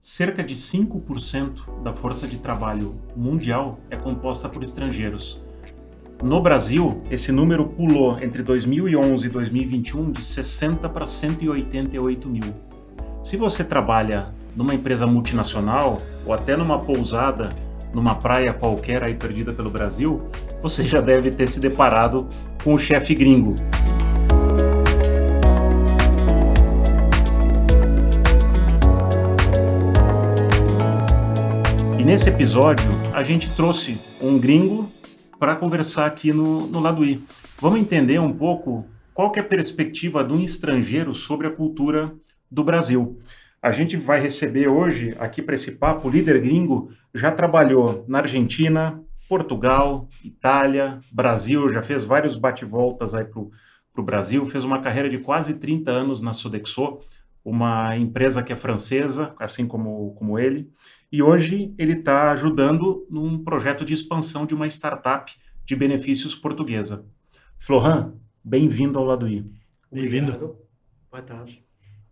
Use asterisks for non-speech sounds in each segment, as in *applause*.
cerca de 5% da força de trabalho mundial é composta por estrangeiros. No Brasil, esse número pulou entre 2011 e 2021 de 60 para 188 mil. Se você trabalha numa empresa multinacional ou até numa pousada numa praia qualquer aí perdida pelo Brasil, você já deve ter se deparado com o chefe gringo. Nesse episódio a gente trouxe um gringo para conversar aqui no, no Lado I. Vamos entender um pouco qual é a perspectiva de um estrangeiro sobre a cultura do Brasil. A gente vai receber hoje, aqui para esse papo, o líder gringo já trabalhou na Argentina, Portugal, Itália, Brasil, já fez vários bate-voltas aí para o Brasil, fez uma carreira de quase 30 anos na Sodexo, uma empresa que é francesa, assim como, como ele, e hoje ele está ajudando num projeto de expansão de uma startup de benefícios portuguesa. Florent, bem-vindo ao Lado I. Bem-vindo. Boa tarde.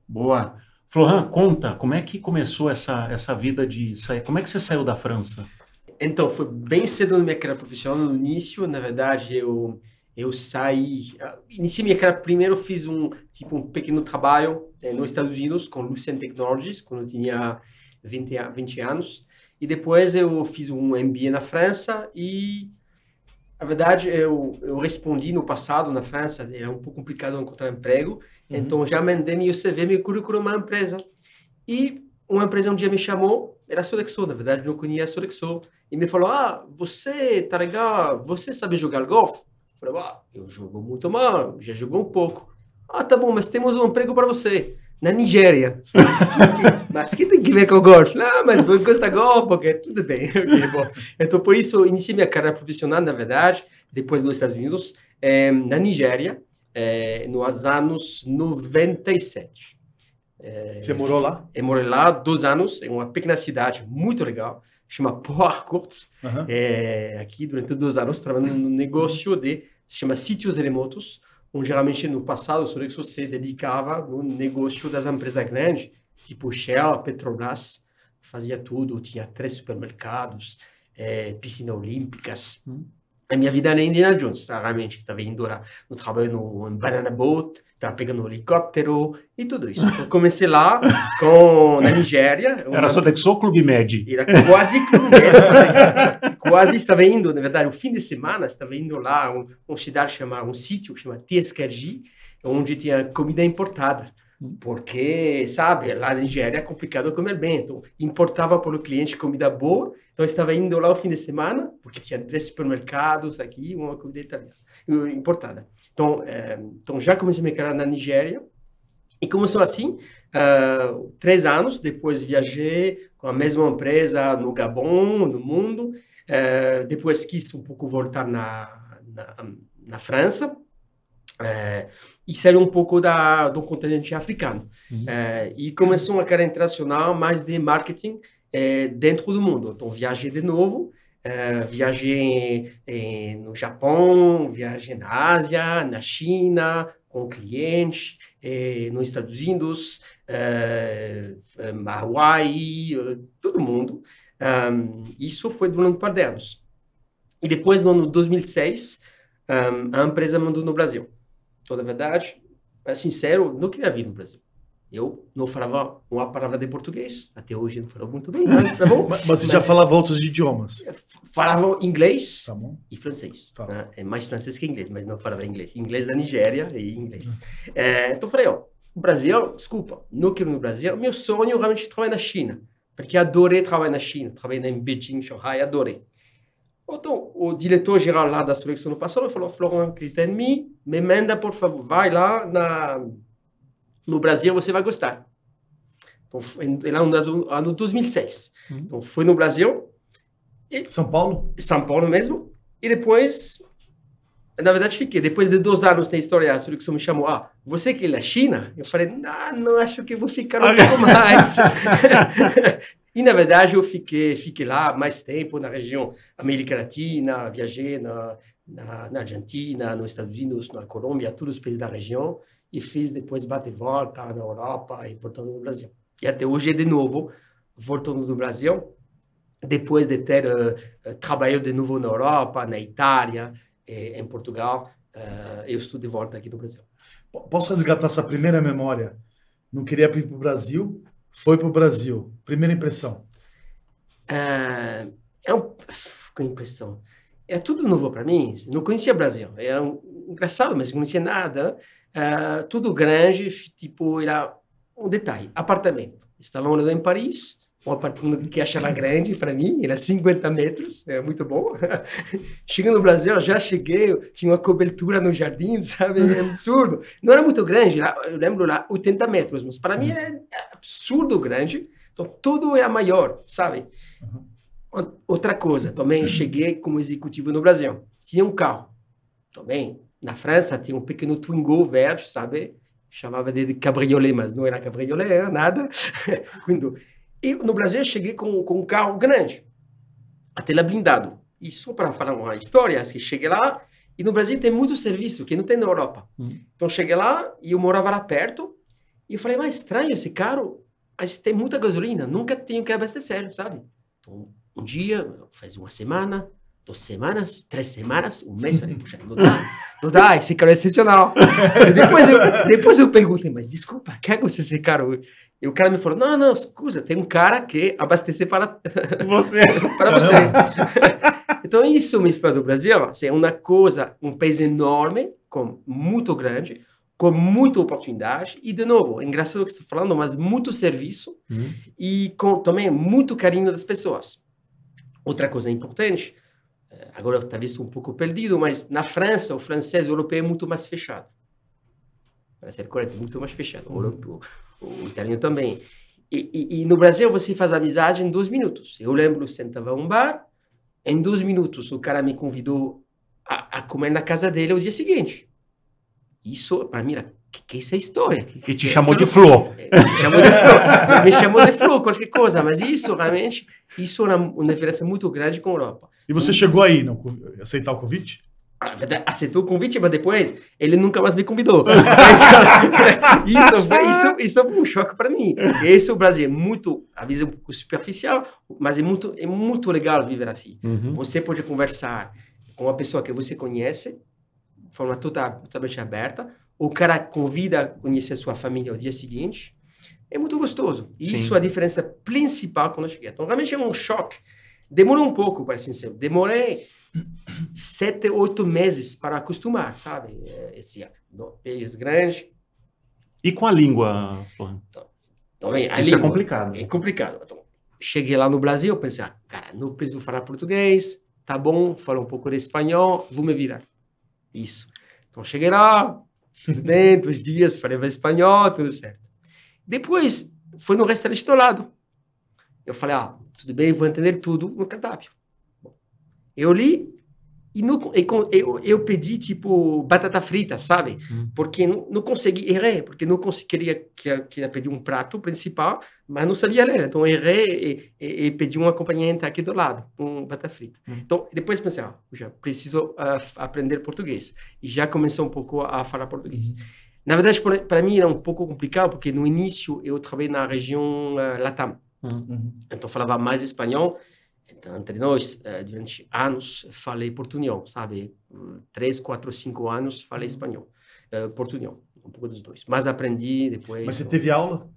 Boa. Florent, conta, como é que começou essa, essa vida de sair? Como é que você saiu da França? Então, foi bem cedo na minha carreira profissional. No início, na verdade, eu eu saí, iniciei minha carreira primeiro fiz um tipo um pequeno trabalho eh, nos Estados Unidos com Lucent Technologies quando eu tinha 20, 20 anos e depois eu fiz um MBA na França e a verdade eu eu respondi no passado na França era um pouco complicado encontrar emprego Uhum. Então, já mandei meu CV, meu currículo uma empresa. E uma empresa um dia me chamou, era a Sodexo, na verdade, não conhecia a Sodexo, e me falou, ah, você, tá legal, você sabe jogar golfe? Eu falei, ah, eu jogo muito mal, já jogou um pouco. Ah, tá bom, mas temos um emprego para você, na Nigéria. *laughs* mas que tem que ver com o golfe? Não, mas eu gosto de golfe, porque tudo bem. *laughs* okay, bom. Então, por isso, iniciei minha carreira profissional, na verdade, depois nos Estados Unidos, eh, na Nigéria, é, nos anos 97. É, Você morou lá? Eu morei lá dois anos, em uma pequena cidade muito legal, chama Port uhum. aqui durante dois anos, trabalhando num negócio de, se chama sítios remotos, onde geralmente no passado o Sodexo se dedicava no negócio das empresas grandes, tipo Shell, Petrobras, fazia tudo, tinha três supermercados, é, piscinas olímpicas, hum a minha vida era Indiana Jones, realmente. Estava indo lá no trabalho no Banana Boat, estava pegando um helicóptero e tudo isso. Então, comecei lá com, na Nigéria. Uma... Era só Dexo Clube Med? Era quase Clube Med. Quase estava indo, na verdade, o fim de semana, estava indo lá um, um cidade um sítio que chama Tieskerji, onde tinha comida importada porque, sabe, lá na Nigéria é complicado comer bem. Então, importava para o cliente comida boa. Então, estava indo lá o fim de semana, porque tinha três supermercados aqui, uma comida italiana, importada. Então, é, então já comecei a me carreira na Nigéria. E começou assim, uh, três anos, depois viajei com a mesma empresa no Gabon, no mundo. Uh, depois quis um pouco voltar na, na, na França. Uh, e sair um pouco da, do continente africano. Uhum. E começou uma carreira internacional mais de marketing dentro do mundo. Então, viajei de novo, é, viajei no Japão, viajei na Ásia, na China, com clientes, nos Estados Unidos, Hawaii, todo mundo. Um, isso foi durante um par de anos. E depois, no ano 2006, um, a empresa mandou no Brasil toda verdade, para sincero, não queria vir no Brasil. Eu não falava uma palavra de português, até hoje não falo muito bem, mas tá bom. *laughs* mas, mas você já falava outros idiomas? Falava inglês tá e francês. Tá. Né? É mais francês que inglês, mas não falava inglês. Inglês da Nigéria e inglês. é, então falei, ó, o Brasil, desculpa, não quero ir no Brasil. Meu sonho realmente é trabalhar na China, porque adorei trabalhar na China. Trabalhei em Beijing, Shanghai, adorei. Então, o diretor-geral lá da seleção no passado falou, Florent, acredita em mim, me manda, por favor, vai lá na, no Brasil, você vai gostar. Então, foi lá no ano 2006. Uhum. Então, foi no Brasil. E, São Paulo? São Paulo mesmo. E depois, na verdade, fiquei. Depois de dois anos na história, a seleção me chamou, ah, você que é da China? Eu falei, não, não acho que vou ficar um *laughs* pouco mais. *laughs* E, na verdade, eu fiquei, fiquei lá mais tempo na região América Latina, viajei na, na, na Argentina, nos Estados Unidos, na Colômbia, todos os países da região, e fiz depois bate volta na Europa e voltando no Brasil. E até hoje, de novo, voltando do Brasil, depois de ter uh, trabalhado de novo na Europa, na Itália, em Portugal, uh, eu estou de volta aqui no Brasil. Posso resgatar essa primeira memória? Não queria ir para o Brasil, foi para o Brasil. Primeira impressão? Uh, é um... Que impressão. É tudo novo para mim. Não conhecia o Brasil. É um... engraçado, mas não conhecia nada. Uh, tudo grande, tipo, era um detalhe. Apartamento. Estávamos em Paris, um apartamento que achava grande para mim, era 50 metros, é muito bom. *laughs* Chegando no Brasil, já cheguei, tinha uma cobertura no jardim, *laughs* sabe? É absurdo. Não era muito grande, eu lembro lá 80 metros, mas para mim é absurdo grande. Então tudo era maior, sabe? Uhum. Outra coisa, também cheguei como executivo no Brasil. Tinha um carro. Também na França tinha um pequeno Twingo verde, sabe? Chamava de cabriolet, mas não era cabriolet, era nada. *laughs* E no Brasil eu cheguei com, com um carro grande, até lá blindado. E só para falar uma história, que cheguei lá, e no Brasil tem muito serviço que não tem na Europa. Hum. Então cheguei lá e eu morava lá perto, e eu falei, mas estranho esse carro, mas tem muita gasolina, nunca tenho que abastecer, sabe? Então, um dia, faz uma semana, duas semanas, três semanas, um mês, falei, puxa, não dá, não dá, esse carro é excepcional. depois, eu, depois eu perguntei, mas desculpa, quer você esse carro? E o cara me falou: não, não, escusa, tem um cara que abastece para *laughs* você. *laughs* para você. *laughs* então, isso me inspira do Brasil. Assim, é uma coisa, um país enorme, com muito grande, com muita oportunidade. E, de novo, é engraçado o que você está falando, mas muito serviço uhum. e com também muito carinho das pessoas. Outra coisa importante, agora talvez um pouco perdido, mas na França, o francês o europeu é muito mais fechado. Para ser correto, muito mais fechado. O, uhum. europeu, o italiano também. E, e, e, no Brasil você faz amizade em dois minutos. Eu lembro, sentava um bar, em dois minutos o cara me convidou a, a comer na casa dele o dia seguinte. Isso, para mim, era, que, que é essa história? Que, que te chamou de flor. *laughs* É, me chamou de flor, me chamou de flor, qualquer coisa. Mas isso, realmente, isso é uma, uma diferença muito grande com a Europa. E você chegou aí, não, aceitar o convite? aceitou o convite, mas depois ele nunca mais me convidou. *laughs* *laughs* isso, foi, isso, isso foi um choque para mim. Esse é o Brasil, é muito, a visão um pouco superficial, mas é muito, é muito legal viver assim. Uhum. Você pode conversar com uma pessoa que você conhece, de forma total, totalmente aberta, o cara convida a conhecer a sua família no dia seguinte, é muito gostoso. Sim. Isso é a diferença principal quando eu cheguei. Então, realmente é um choque. Demorou um pouco, para ser sincero. Demorei sete, oito meses para acostumar, sabe? É, esse país grande. E com a língua, Flávio? Então, também, a Isso é língua, é complicado. É complicado. Então, cheguei lá no Brasil, pensei, ah, cara, não preciso falar português, tá bom, falo um pouco de espanhol, vou me virar. Isso. Então, cheguei lá, tudo bem, dois dias, falei espanhol, tudo certo. Depois, foi no restaurante do lado. Eu falei, ah, tudo bem, vou entender tudo no cardápio. Eu li e não, eu, eu pedi, tipo, batata frita, sabe? Hum. Porque não, não consegui, errei, porque não conseguiria que, que pedir um prato principal, mas não sabia ler. Então, errei e, e, e pedi um acompanhante aqui do lado, um batata frita. Hum. Então, depois pensei, ah, já preciso uh, aprender português. E já começou um pouco a, a falar português. Hum. Na verdade, para mim era um pouco complicado, porque no início eu trabalhei na região uh, Latam. Uhum. Então, falava mais espanhol então, entre nós, eh, durante anos, falei portunhol, sabe? Três, quatro, cinco anos, falei uhum. espanhol. Uh, portunhol, um pouco dos dois. Mas aprendi depois... Mas você teve aula?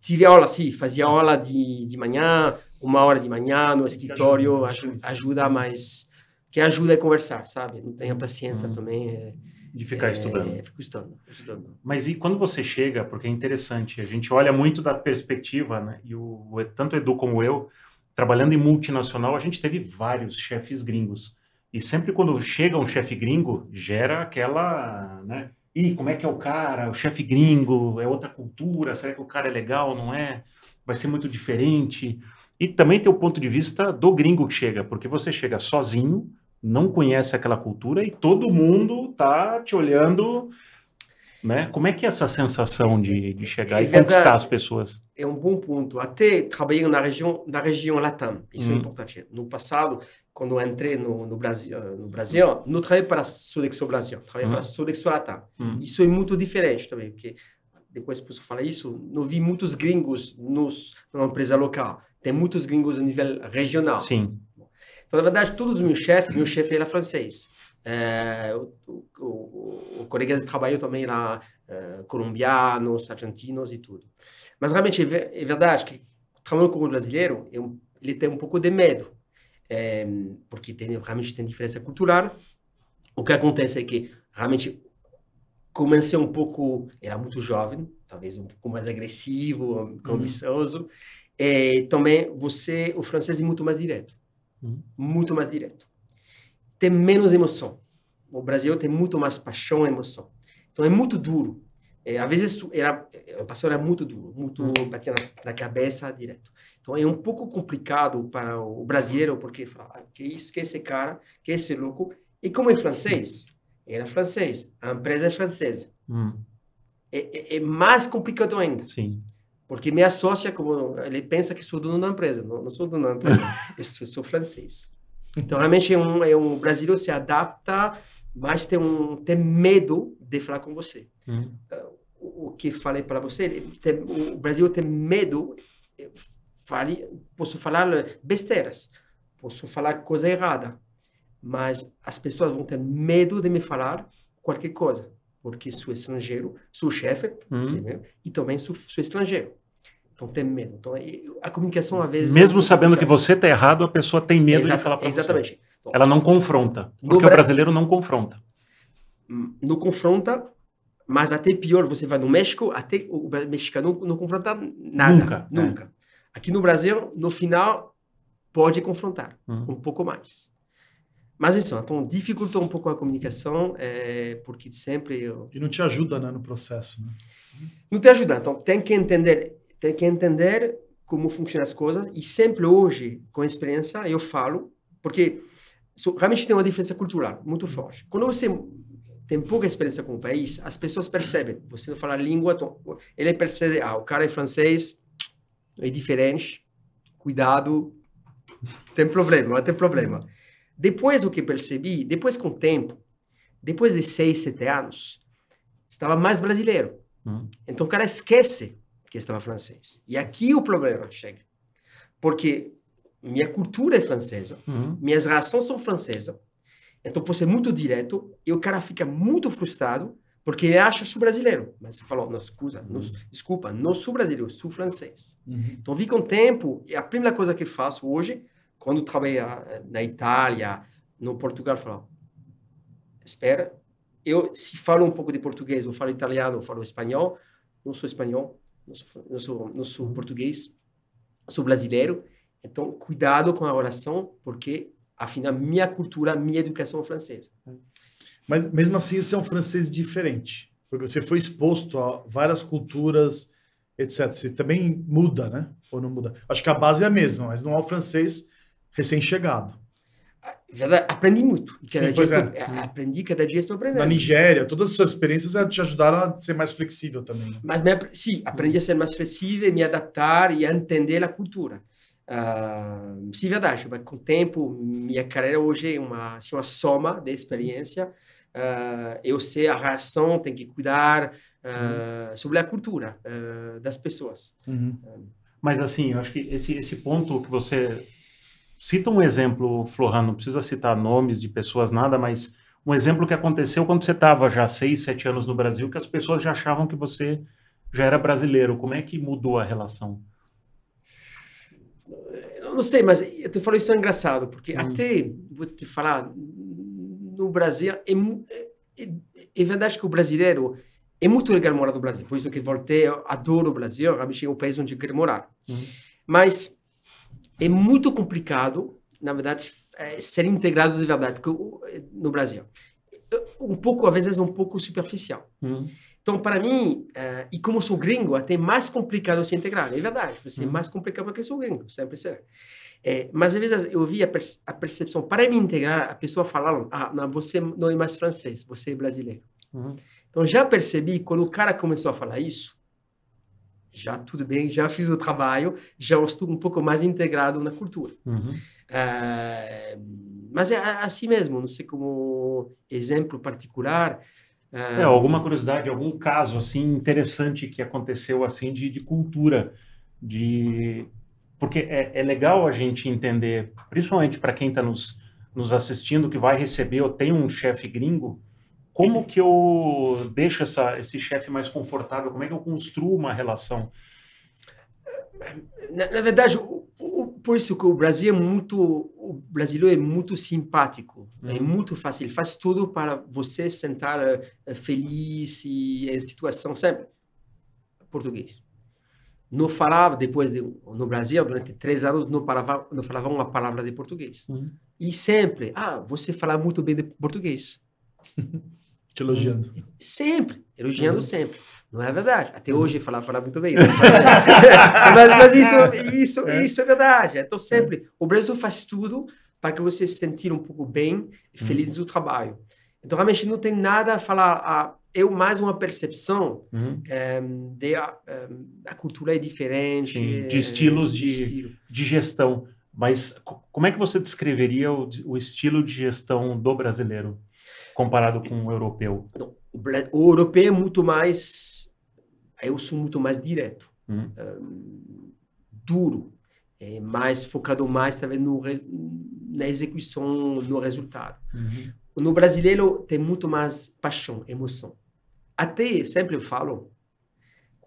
Tive aula, sim. Fazia aula de, de manhã, uma hora de manhã no escritório, ajuda, ajuda, mas... Que ajuda a conversar, sabe? Não tenho paciência uhum. também. É, de ficar é, estudando. Fico estudando, estudando. Mas e quando você chega, porque é interessante, a gente olha muito da perspectiva, né? E o, tanto o Edu como eu, trabalhando em multinacional, a gente teve vários chefes gringos. E sempre quando chega um chefe gringo, gera aquela, né? E como é que é o cara? O chefe gringo é outra cultura? Será que o cara é legal? Não é? Vai ser muito diferente? E também tem o ponto de vista do gringo que chega, porque você chega sozinho, não conhece aquela cultura e todo mundo tá te olhando né? Como é que é essa sensação de, de chegar é e verdade, conquistar as pessoas? É um bom ponto. Até trabalhei na região, na região Latam, isso hum. é importante. No passado, quando entrei no, no Brasil, eh, no Brasil, não trabalhei para a Sodexo Brasil, trabalhei hum. para a Sodexo Latam. Hum. Isso é muito diferente também, porque depois posso falar isso, não vi muitos gringos nos, numa empresa local. Tem muitos gringos a nível regional. Sim. Então, na verdade, todos os meus chefes, meu chefe era francês. É, o, o, o, o colega de trabalho também era é, colombianos, argentinos e tudo. Mas realmente é, é verdade que trabalhando com o brasileiro, eu, ele tem um pouco de medo, é, porque tem, realmente tem diferença cultural. O que acontece é que realmente comecei um pouco, era muito jovem, talvez um pouco mais agressivo, uhum. ambicioso. Uhum. E também você, o francês é muito mais direto, uhum. muito mais direto. Tem menos emoção. O Brasil tem muito mais paixão e emoção. Então é muito duro. É, às vezes era, o passado era muito duro, muito uhum. batia na, na, cabeça direto. Então é um pouco complicado para o brasileiro porque fala, ah, que isso, que esse cara, que esse louco. E como é francês, era francês, a empresa é francesa. Hum. É, é, é, mais complicado ainda. Sim. Porque minha sócia, como ele pensa que sou dono da empresa, não, não sou dono da empresa, *laughs* eu sou, sou, francês. Então realmente é um, é um brasileiro se adapta, mas tem um tem medo de falar com você. Hum. Uh, o, o, que falei para você, tem, o Brasil tem medo. Fale, posso falar besteiras, posso falar coisa errada mas as pessoas vão ter medo de me falar qualquer coisa, porque sou estrangeiro, sou chefe, uhum. e também sou, sou, estrangeiro. Então tem medo. Então a comunicação às vezes mesmo sabendo que você está errado, a pessoa tem medo Exata, de falar para você. Exatamente. Então, Ela não confronta, porque o brasileiro não confronta. Hum, não confronta, mas até pior, você vai no México, até o mexicano não, não confronta nada. Nunca. Nunca. É. Aqui no Brasil, no final, pode confrontar uhum. um pouco mais. Mas isso, então dificulta um pouco a comunicação, é, porque sempre eu... E não te ajuda né, no processo, né? Não te ajuda, então tem que entender, tem que entender como funcionam as coisas e sempre hoje, com experiência, eu falo, porque realmente tem uma diferença cultural muito forte. Quando você tem pouca experiência com o país, as pessoas percebem, você não fala a língua, então, ele percebe, ah, o cara é francês, é diferente, cuidado, tem problema, tem problema. Depois do que percebi, depois com o tempo, depois de seis, sete anos, estava mais brasileiro. Uhum. Então o cara esquece que estava francês. E aqui o problema chega. Porque minha cultura é francesa, uhum. minhas reações são francesas. Então, por ser muito direto, e o cara fica muito frustrado porque ele acha sou brasileiro. Mas você falou, não, escusa, uhum. desculpa, não sou brasileiro, sou francês. Uhum. Então, vi com o tempo, e a primeira coisa que faço hoje quando trabalhei eh, na Itália, no Portugal, falava, espera, eu se falo um pouco de português, eu falo italiano, eu falo espanhol, não sou espanhol, não sou, português, sou brasileiro, então cuidado com a oração, porque afinal minha cultura, minha educação é francesa. Mas mesmo assim você é um francês diferente, porque você foi exposto a várias culturas, etc. Você também muda, né? Ou não muda? Acho que a base é a mesma, mas não é o francês recém-chegado. Aprendi muito. Cada Sim, dia é. Aprendi, cada dia estou aprendendo. Na Nigéria, todas as suas experiências te ajudaram a ser mais flexível também. Né? Mas, me, sim, aprendi a ser mais flexível, me adaptar e a entender a cultura. Uh, sim, verdade. Mas com o tempo, minha carreira hoje é uma, assim, uma soma de experiência. Uh, eu sei a reação, tem que cuidar uh, sobre a cultura das pessoas. Uhum. Mas, assim, eu acho que esse, esse ponto que você Cita um exemplo, Florhan, não precisa citar nomes de pessoas, nada, mas um exemplo que aconteceu quando você estava já seis, sete anos no Brasil, que as pessoas já achavam que você já era brasileiro. Como é que mudou a relação? Eu não sei, mas eu te falo isso é engraçado, porque hum. até, vou te falar, no Brasil, é, é, é, verdade que o brasileiro é muito legal morar no Brasil, por isso que voltei, eu adoro o Brasil, realmente é o país onde eu quero morar. Hum. Mas é muito complicado, na verdade, é, ser integrado de verdade porque, no Brasil. Um pouco, às vezes, um pouco superficial. Uhum. Então, para mim, uh, e como sou gringo, até mais complicado se integrar. É verdade, ser uhum. mais complicado porque sou gringo, sempre será. É, mas às vezes eu vi a, perce a, percepção, para me integrar, a pessoa falava, ah, não, você não é mais francês, você é brasileiro. Uhum. Então já percebi, quando o cara começou a falar isso, já tudo bem, já fiz o trabalho, já estou um pouco mais integrado na cultura. Uhum. Uh, mas é assim mesmo, não sei como exemplo particular. É, alguma curiosidade, algum caso assim interessante que aconteceu assim de, de cultura, de porque é, é legal a gente entender, principalmente para quem está nos, nos assistindo, que vai receber ou tem um chefe gringo, como que eu deixo essa, esse chefe mais confortável? Como é que eu construo uma relação? Na, na verdade, o, o, por isso que o Brasil é muito, o brasileiro é muito simpático, é uhum. é muito fácil, ele faz tudo para você sentar uh, feliz e em situação sempre português. Não falava depois de, no Brasil durante três anos não falava não falava uma palavra de português. Uhum. E sempre, ah, você fala muito bem de português. *laughs* Te elogiando. Sempre, elogiando uhum. sempre. Não é verdade. Até hoje uhum. falar, falar muito bem. *laughs* mas, mas, isso, isso, é. isso é verdade. Então, sempre, o Brasil faz tudo para que você se sentir um pouco bem e feliz uhum. do trabalho. Então, realmente, não tem nada a falar. A, eu mais uma percepção uhum. é, de a, é, a, cultura é diferente. Sim, de estilos de, de, estilo. de gestão. Mas como é que você descreveria o, o estilo de gestão do brasileiro? Comparado com o europeu? Não, o, europeu é muito mais. Eu sou muito mais direto, hum. um, duro, é mais focado mais talvez no, na execução, no resultado. Uhum. No brasileiro tem muito mais paixão, emoção. Até sempre eu falo,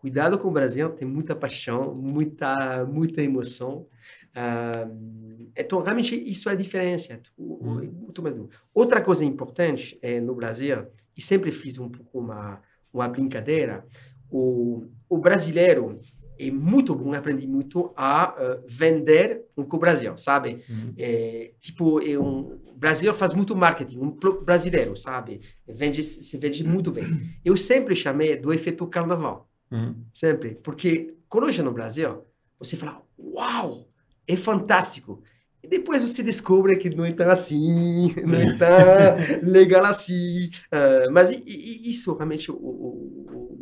cuidado com o Brasil, tem muita paixão, muita muita emoção. Uh, então, realmente, isso é a diferença. Hum. Outra coisa importante é, no Brasil, e sempre fiz um pouco uma, uma brincadeira, o, o brasileiro é muito bom, aprendi muito a uh, vender com o Brasil, sabe? Uhum. É, tipo, é um, o Brasil faz muito marketing, um brasileiro, sabe? Vende, se vende muito bem. Eu sempre chamei do efeito carnaval, uhum. sempre, porque quando eu estou no Brasil, você fala, uau, é fantástico. E depois você descobre que não é tão assim, *laughs* não é tão legal assim. Uh, mas e, e isso realmente, o, o, o,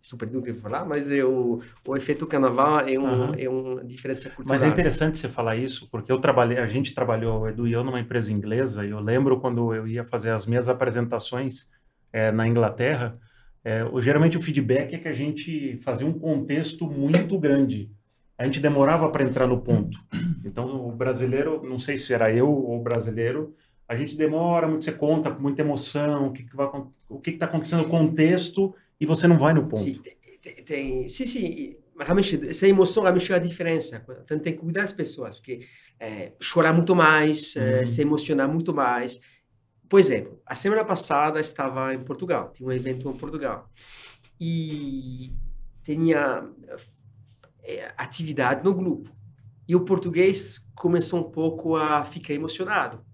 super do que falar, mas é o, o efeito carnaval é, um, uhum. é uma diferença cultural. Mas é interessante você falar isso, porque eu trabalhei, a gente trabalhou, Edu e eu, numa empresa inglesa, e eu lembro quando eu ia fazer as minhas apresentações é, na Inglaterra, é, geralmente o feedback é que a gente fazia um contexto muito grande a gente demorava para entrar no ponto. Então, o brasileiro, não sei se era eu ou o brasileiro, a gente demora muito, você conta com muita emoção, o que, que vai, o que está acontecendo no contexto, e você não vai no ponto. Sim, tem, tem, sim, sim, realmente, essa emoção realmente é a diferença. Então, tem que cuidar das pessoas, porque é, chorar muito mais, é, uhum. se emocionar muito mais. Por exemplo, a semana passada estava em Portugal, tinha um evento em Portugal, e tinha é, atividade no grupo. E o português começou um pouco a ficar emocionado.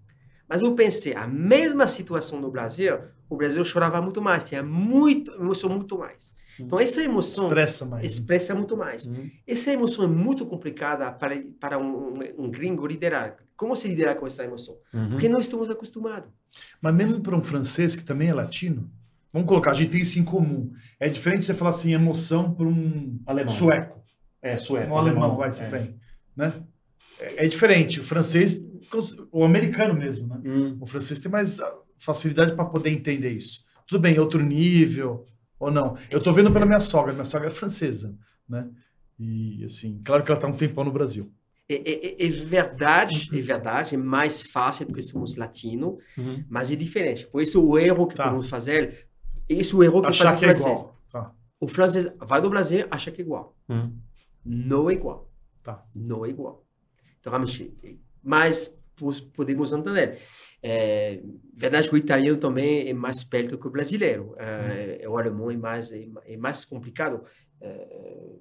Mas eu pensei, a mesma situação no Brasil, o Brasil chorava muito mais, tinha muito, emoção muito mais. Então, essa emoção expressa mais. Né? Expressa muito mais. Uhum. Essa emoção é muito complicada para, para um, um, gringo liderar. Como se liderar com essa emoção? Uhum. Porque nós estamos acostumados. Mas mesmo para um francês que também é latino, vamos colocar, a gente tem isso em comum. É diferente você falar assim, emoção para um Alemão. sueco. É, sueco. No alemão, vai tudo é. bem. Né? É, é, diferente. O francês, o americano mesmo, né? Hum. O francês tem mais facilidade para poder entender isso. Tudo bem, outro nível ou não. Eu estou vendo pela minha sogra. Minha sogra é francesa, né? E, assim, claro que ela está um tempão no Brasil. É, é, é, verdade, é verdade, é mais fácil porque somos latino, uhum. mas é diferente. Por isso o erro que tá. podemos fazer, esse é o erro que Achar faz o francês. É igual. Tá. O francês vai do Brasil, acha que é igual. Uhum não é igual. Tá. Não é igual. Então, realmente, mas podemos entender. É verdade que o italiano também é mais perto que o brasileiro. É, hum. O alemão é mais, é, é mais complicado é,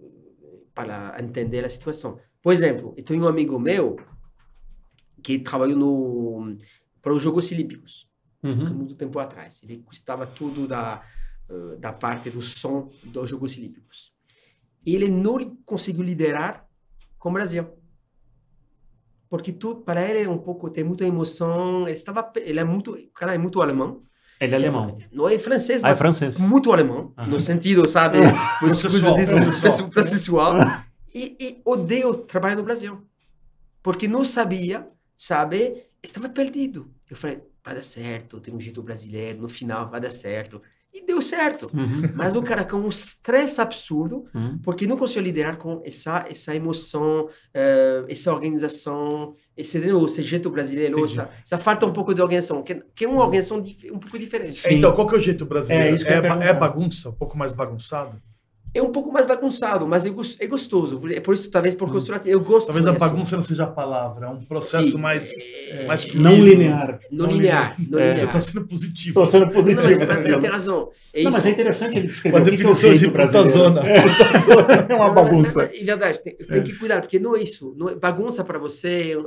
para entender a situação. Por exemplo, eu tenho um amigo meu que trabalhou no, para os Jogos Olímpicos, uhum. muito tempo atrás. Ele gostava tudo da, da parte do som dos Jogos Olímpicos ele não conseguiu liderar com o Brasil. Porque tudo para ele é um pouco tem muita emoção, ele estava ele é muito, o cara é muito alemão. Ele é alemão. Não é francês, ah, é francês. muito alemão, uhum. no sentido, sabe, processual, processual. processual. e, e odeio trabalhar no Brasil. Porque não sabia, sabe, estava perdido. Eu falei, vai dar certo, tem um jeito brasileiro, no final vai dar certo. E deu certo. Uhum. Mas o cara com um estresse absurdo, Uhum. porque não conseguiu liderar com essa essa emoção, eh, essa organização, esse, esse jeito brasileiro, essa, essa falta um pouco de organização, que, que é uma organização dif- um pouco diferente. É, Então, qual que é o jeito brasileiro? É ia ba- perguntar. é bagunça? Um pouco mais bagunçado? É um pouco mais bagunçado, mas é, é gostoso. É por isso, talvez, por causa eu gosto. Talvez a bagunça não seja a palavra, é um processo Sim. mais, É, mais fluido. Não linear. Não linear. Não É. Você linear. está sendo positivo. Estou sendo Não, positivo. mas Gabriel. ele tem razão. É Não, mas é interessante ele descrever que é definição de jeito puta brasileiro. zona. Puta *laughs* zona. É uma Não, bagunça. mas- mas É verdade, tem, tem que cuidar, porque não é isso. Não é, bagunça para você,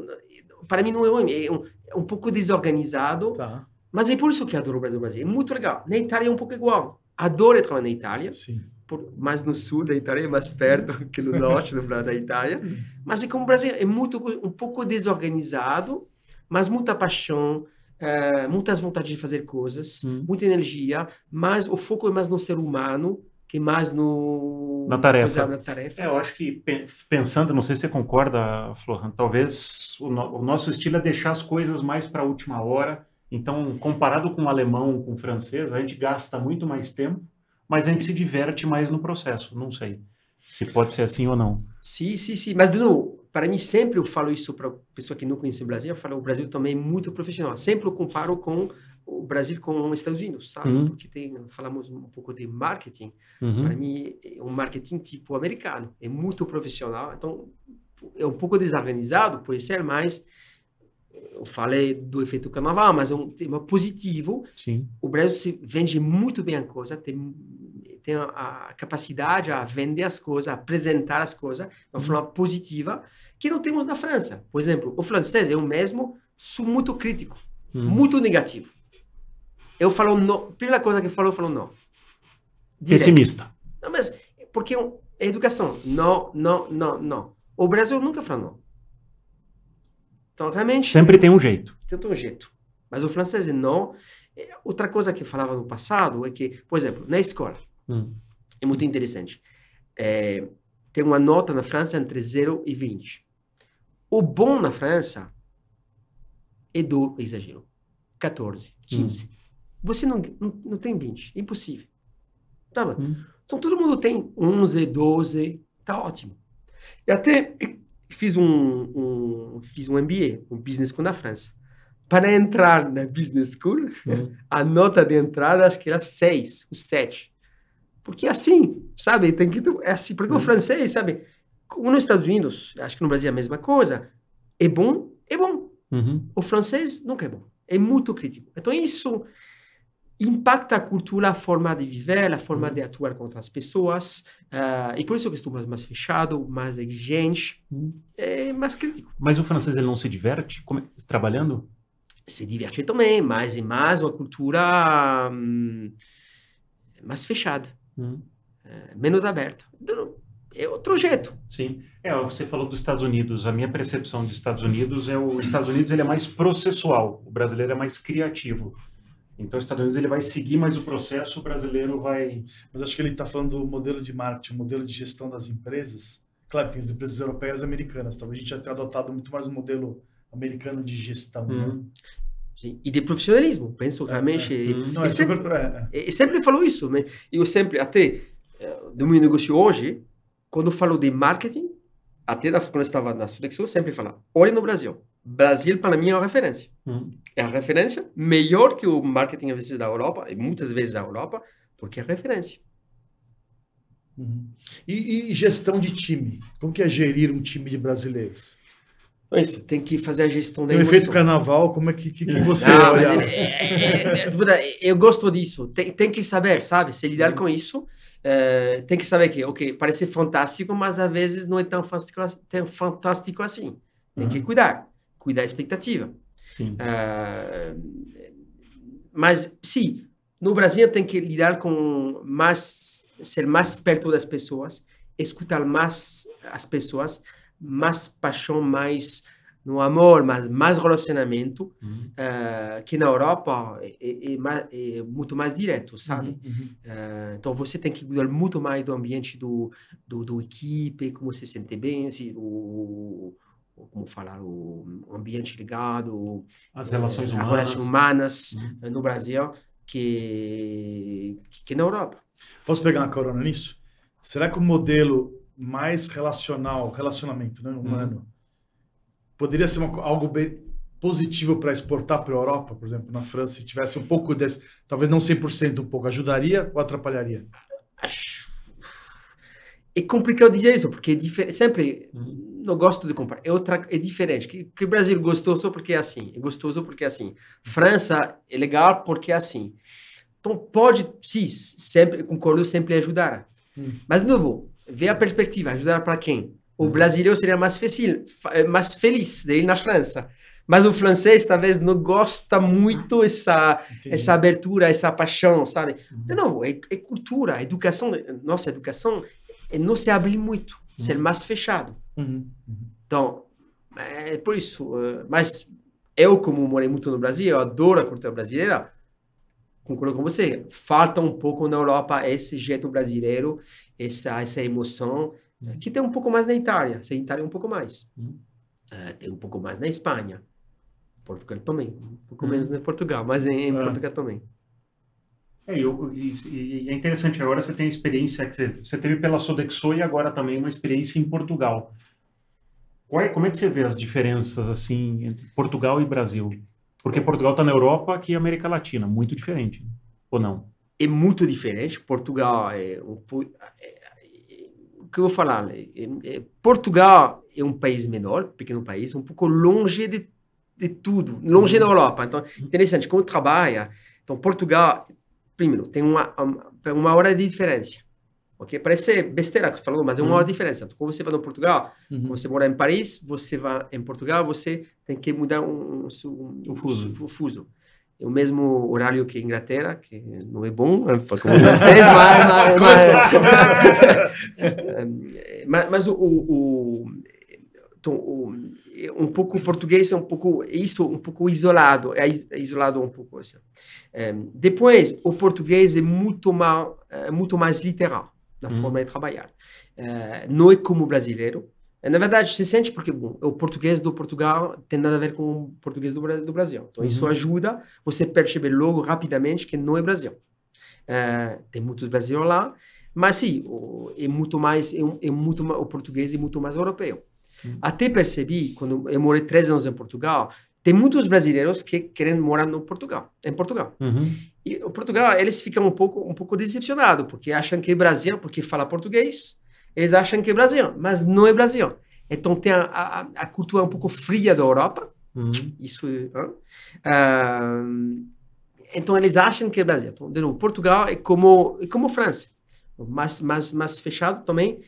para mim não é ruim, é um, é um pouco desorganizado, Tá, mas é por isso que eu adoro o Brasil. Brasil. É muito legal. Na Itália é um pouco igual. Adoro trabalhar na Itália, sim. por, mais no sul da Itália, é mais perto que no norte do, da Itália. Mas é como o Brasil, é muito, um pouco desorganizado, mas muita paixão, eh, muitas vontades de fazer coisas, Hum. muita energia, mas o foco é mais no ser humano, que mais no... Na tarefa. coisa- Na tarefa. É, eu acho que pe- pensando, não sei se você concorda, Florian, talvez o, no- o nosso estilo é deixar as coisas mais para a última hora. Então, comparado com o alemão, com o francês, a gente gasta muito mais tempo, mas a gente se diverte mais no processo. Não sei se pode ser assim ou não. Sim, sim, sim. Mas, de novo, para mim, sempre eu falo isso para pessoa que não conhece o Brasil, eu falo o Brasil também é muito profissional. Sempre eu comparo com o Brasil com os Estados Unidos, sabe? Uhum. Porque tem, falamos um pouco de marketing. Uhum. Para mim, é um marketing tipo americano. É muito profissional. Então, é um pouco desorganizado, pode ser, mas eu falei do efeito carnaval, mas é um tema positivo. Sim. O Brasil se vende muito bem a coisa, tem, tem a, capacidade a vender as coisas, a apresentar as coisas de uma forma positiva, que não temos na França. Por exemplo, o francês, eu mesmo sou muito crítico, Hum. muito negativo. Eu falo não, primeira coisa que eu falo, eu falo não. Direto. Pessimista. Não, mas porque é educação. Não, não, não, não. O Brasil nunca fala não. Então, realmente, Sempre tem um jeito. tem um jeito. Mas o francês não. É, Outra coisa que eu falava no passado é que, por exemplo, na escola, Hum. é muito interessante. É, tem uma nota na França entre 0 e 20. O bom na França é do, exagero, 14, 15. Você não, não, não tem 20, é impossível. Tá bom? Hum. Então todo mundo tem 11, 12, tá ótimo. E até fiz um, um, fiz um MBA, um Business School na França. Para entrar na Business School, Hum. *laughs* a nota de entrada acho que era 6, ou 7. Porque assim, sabe? Tem que, é assim, porque o Uhum. francês, sabe? Como nos Estados Unidos, acho que no Brasil é a mesma coisa. É bom, é bom. Uhum. O francês nunca é bom. É muito crítico. Então, isso impacta a cultura, a forma de viver, a forma Uhum. de atuar contra as pessoas. ah, e por isso que estou mais, mais fechado, mais exigente, Uhum. é mais crítico. Mas o francês ele não se diverte Como é- trabalhando? Se diverte também, mas é mais uma cultura hum, mais fechada, Hum. é, menos aberta. Então, É outro jeito. Sim. É, você falou dos Estados Unidos. A minha percepção dos Estados Unidos é o os Estados Unidos ele é mais processual, o brasileiro é mais criativo. Então, os Estados Unidos ele vai seguir mais o processo, o brasileiro vai. Mas acho que ele está falando do modelo de marketing, o modelo de gestão das empresas. Claro, tem as empresas europeias e americanas. Talvez a gente já tenha adotado muito mais um modelo americano de gestão. né? Hum. Sim. E de profissionalismo. Penso realmente. É, Hum. Não, é sempre- super. é, é. E sempre falo isso, mas eu sempre, até eh, do meu negócio hoje, quando eu falo de marketing, até quando eu estava na Sodexo, eu sempre falo, olha no Brasil. Brasil, para mim, é uma referência. Hum. É a referência melhor que o marketing, às vezes, da Europa, e muitas vezes da Europa, porque é referência. Uhum. E, e gestão de time? Como que é gerir um time de brasileiros? Isso, tem que fazer a gestão da Tem o emoção. efeito carnaval, como é que, que, que você Não, mas olha? é- é- é- é- eu gosto disso. Tem, tem que saber, sabe? Se lidar com isso, eh, tem que saber que, ok, parece fantástico, mas às vezes não é tão fantástico, tão fantástico assim. Tem que Uhum. cuidar, cuidar da expectativa. Sim. Ah, mas, sim, no Brasil tem que lidar com mais, ser mais perto das pessoas, escutar mais as pessoas, mais paixão, mais no amor, mais, mais relacionamento, Hum. ah, que na Europa é, é- é é muito mais direto, sabe? Uhum. Ah, então você tem que cuidar muito mais do ambiente do, do, do equipe, como se sente bem, se o, como como falar, o ambiente ligado, as relações eh, humanas, as relações humanas Uhum. eh, no Brasil que, que na Europa. Posso pegar uma corona nisso? Será que o modelo mais relacional, relacionamento né, humano, poderia ser uma algo bem positivo para exportar para a Europa, por exemplo, na França, se tivesse um pouco desse, talvez não 100%, um pouco, ajudaria ou atrapalharia? Acho... É complicado dizer isso, porque é sempre Uhum. não gosto de comparar. É, outra, é diferente. Que, que Brasil gostoso porque é assim. É gostoso porque é assim. França é legal porque é assim. Então pode, sim, sempre, concordo, sempre ajudar. Hum. Mas, de novo, vê a perspectiva. Ajudar para quem? O brasileiro seria mais, feliz, mais feliz de ir na França. Mas o francês talvez não gosta muito essa Entendi. essa abertura, essa paixão, sabe? Uhum. De novo, é, é cultura, educação, nossa educação é não se abrir muito, ser mais fechado. Uhum. Então, é por isso. eh, Mas eu, como morei muito no Brasil, eu adoro a cultura brasileira. Concordo com você. Falta um pouco na Europa esse jeito brasileiro, essa essa emoção eh, que tem um pouco mais na Itália. Na Itália um pouco mais. Uhum. Eh, tem um pouco mais na Espanha. Portugal também. Um pouco Uhum. menos na Portugal, mas em, em Ah. Portugal também. É, eu, e, e é interessante, agora você tem experiência você, você teve pela Sodexo e agora também uma experiência em Portugal. Qual é- como é que você vê as diferenças assim entre Portugal e Brasil? Porque Portugal está na Europa, aqui é América Latina, muito diferente, ou não? é muito diferente. Portugal é po- é- o que eu vou falar? É- é- Portugal é um país menor, pequeno país, um pouco longe de, de tudo, longe da Europa. Então, interessante, como trabalha. Então, Portugal, primeiro, tem uma, uma, hora de diferença. Ok? Parece besteira que você falou, mas é uma Uhum. hora de diferença. Então, quando você vai no Portugal, Uhum. quando você mora em Paris, você vai em Portugal, você tem que mudar um, um, um, O fuso. o fuso. É o mesmo horário que Inglaterra, que não é bom, né, como vocês, mas, mas, mas, mas, mas o, o, então, o- é um pouco português é um pouco isso, um pouco isolado, é é isolado um pouco assim. Depois, o português é muito mais, é muito mais literal na Uhum. forma de trabalhar. Não é como o brasileiro. Na verdade, se sente porque bom, o português do Portugal tem nada a ver com o português do, Bra- do Brasil. Então, isso Uhum. ajuda você perceber logo rapidamente que não é Brasil. Tem muitos brasileiros lá, mas sim, é muito mais, é, é muito o português é muito mais europeu. Uhum. Até percebi, quando eu morei três anos em Portugal, tem muitos brasileiros que querem morar no Portugal, em Portugal. Uhum. E o Portugal, eles ficam um pouco, um pouco decepcionados, porque acham que é Brasil, porque fala português, eles acham que é Brasil, mas não é Brasil. Então tem a, a, a cultura um pouco fria da Europa, Uhum. isso? Ah, então eles acham que é Brasil. Então, de novo, Portugal é como, é como França, mas, mas, mas fechado também,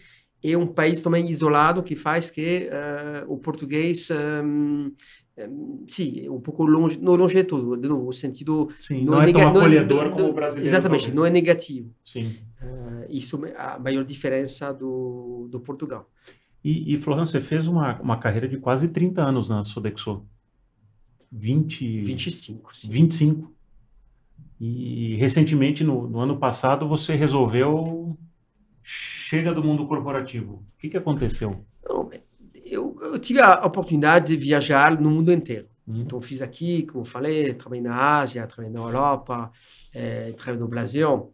é um país também isolado que faz que ah, o português, ah, ah, sim, é um pouco longe, não longe de tudo, de novo, o sentido Sim, não não, é é tão é- acolhedor não- como o brasileiro. Exatamente, talvez. não é negativo. Sim. Ah, isso é a maior diferença do, do Portugal. E, e Florian, você fez uma, uma carreira de quase 30 anos na Sodexo. 20... 25. sim. 25. E recentemente, no, no ano passado, você resolveu chega do mundo corporativo. O que, que aconteceu? Eu, eu tive a oportunidade de viajar no mundo inteiro. Hum, Então, fiz aqui, como eu falei, trabalhei na Ásia, trabalhei na Europa, eh, trabalhei no Brasil.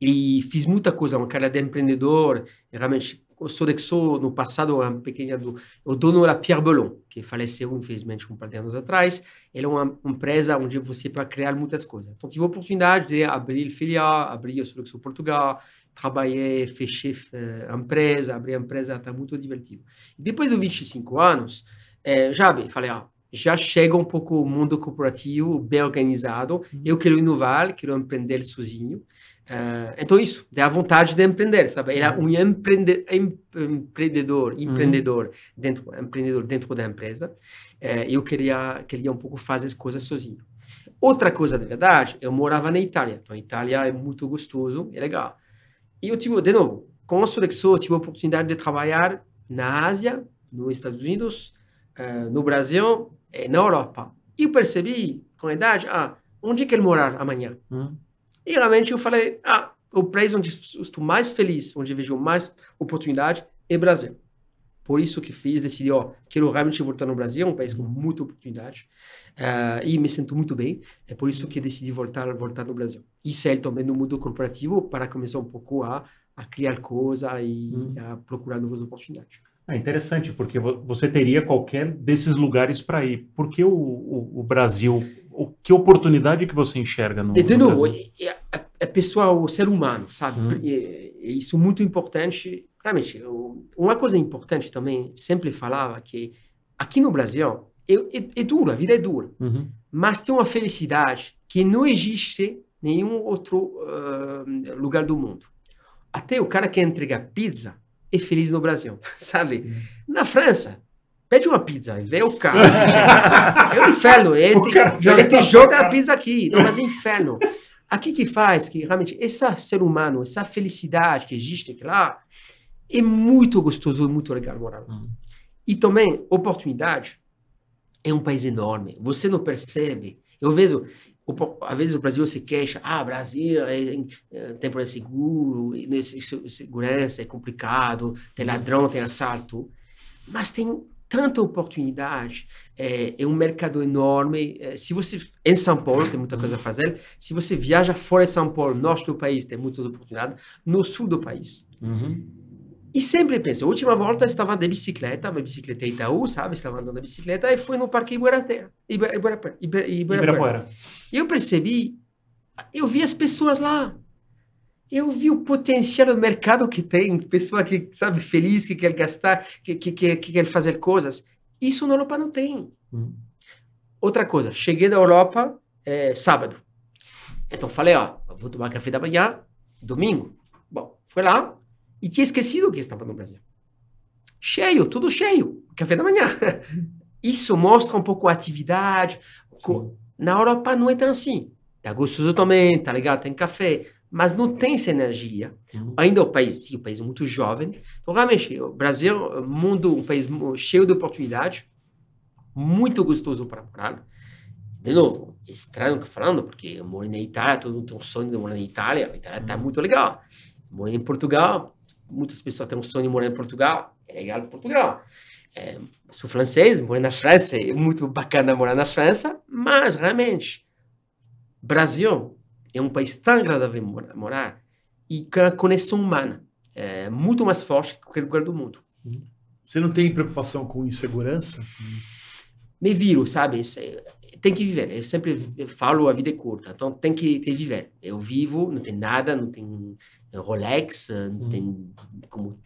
E fiz muita coisa, uma carreira de empreendedor. Realmente, o Sodexo, no passado, uma pequena do, o dono era Pierre Belon, que faleceu, infelizmente, um par de anos atrás. Ele é uma empresa onde você pode criar muitas coisas. Então, tive a oportunidade de abrir filial, abrir o Sodexo Portugal, trabalhei, fechei eh, empresa, abri empresa, está muito divertido. Depois dos 25 anos, eh, já bem, falei, ah, já chega um pouco o mundo corporativo bem organizado. Eu quero inovar, quero empreender sozinho. Eh, então isso, dá a vontade de empreender, sabe? Ele é um empreende, em- empreendedor, empreendedor dentro, empreendedor dentro da empresa. Eh, eu queria queria um pouco fazer as coisas sozinho. Outra coisa de verdade, eu morava na Itália. Então a Itália é muito gostoso, é legal. E eu tive, de novo, com a Sodexo, eu tive a oportunidade de trabalhar na Ásia, nos Estados Unidos, eh, no Brasil, e na Europa. E eu percebi, com a idade, ah, onde quero morar amanhã? hum, E realmente eu falei, ah, o país onde estou mais feliz, onde vejo mais oportunidade, é Brasil. Por isso que fiz, decidi, ó, quero realmente voltar no Brasil, é um país com muita oportunidade. Uh, e me sinto muito bem. É por isso que decidi voltar, voltar no Brasil. E sair também no mundo corporativo para começar um pouco a, a criar coisas e hum. a procurar novas oportunidades. É interessante, porque você teria qualquer desses lugares para ir. Por que o, o, o, Brasil? O, que oportunidade que você enxerga no, e, de novo, Brasil? É, é, é pessoal, o ser humano, sabe? Hum. É, é, isso é muito importante. Realmente, uma coisa importante também, sempre falava que aqui no Brasil é, é, é duro, a vida é dura, uhum. mas tem uma felicidade que não existe em nenhum outro uh, lugar do mundo. Até o cara que entrega pizza é feliz no Brasil, *laughs* sabe? Uhum. Na França, pede uma pizza, vê o cara. *laughs* é um inferno. Ele, te, ele te joga a pizza aqui, não, mas é inferno. Aqui que faz que realmente esse ser humano, essa felicidade que existe lá, é muito gostoso e muito legal morar lá. Uhum. E também, oportunidade, é um país enorme. Você não percebe. Eu vejo, às vezes o Brasil se queixa, ah, Brasil é, é tempo de seguro, segurança é complicado, tem uhum. ladrão, tem assalto, mas tem tanta oportunidade, é, é um mercado enorme. É, se você em São Paulo tem muita coisa a fazer, se você viaja fora de São Paulo, norte do país tem muitas oportunidades, no sul do país. Uhum. E sempre penso, a última volta estava de bicicleta, minha bicicleta é Itaú, sabe? Estava andando de bicicleta e fui no Parque Ibirapuera. Ibirapuera, Ibirapuera. E eu percebi, eu vi as pessoas lá. Eu vi o potencial do mercado que tem, pessoa que, sabe, feliz, que quer gastar, que, que, que, que quer fazer coisas. Isso na Europa não tem. Hum. Outra coisa, cheguei da Europa é, sábado. Então falei, ó, vou tomar café da manhã, domingo. Bom, foi lá, e tinha esquecido que estava no Brasil. Cheio, tudo cheio. Café da manhã. Isso mostra um pouco a atividade. Sim. Na Europa não é tão assim. Tá gostoso também, tá legal, tem café. Mas não tem essa energia. Uhum. Ainda é um país, sim, um país muito jovem. Então, realmente, o Brasil, mundo, um país cheio de oportunidade, muito gostoso para morar. De novo, estranho que falando, porque eu moro na Itália, todo mundo tem um sonho de morar na Itália. A Itália está uhum. muito legal. Moro em Portugal, muitas pessoas têm um sonho de morar em Portugal, é legal Portugal. É, sou francês, moro na França, é muito bacana morar na França, mas realmente, Brasil é um país tão agradável morar, morar e com a conexão humana é muito mais forte que qualquer lugar do mundo. Você não tem preocupação com insegurança? Me viro, sabe? Tem que viver. Eu sempre falo, a vida é curta, então tem que, tem que viver. Eu vivo, não tem nada, não tem Rolex, hum. tem como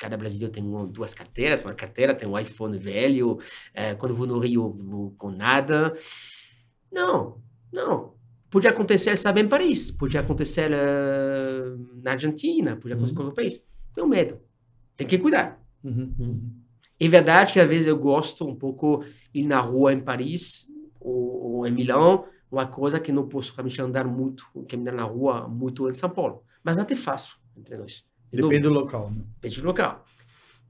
cada brasileiro tem duas carteiras, uma carteira tem um iPhone velho, é, quando vou no Rio vou com nada. Não, não. Podia acontecer, sabe, em Paris, podia acontecer uh, na Argentina, podia acontecer uhum. em qualquer país. Tenho medo. Tem que cuidar. Uhum. Uhum. É verdade que às vezes eu gosto um pouco ir na rua em Paris ou, ou em Milão, uma coisa que não posso realmente andar muito, caminhar na rua muito em São Paulo. Mas até faço entre nós. De Depende novo, do local. Né? Depende do local.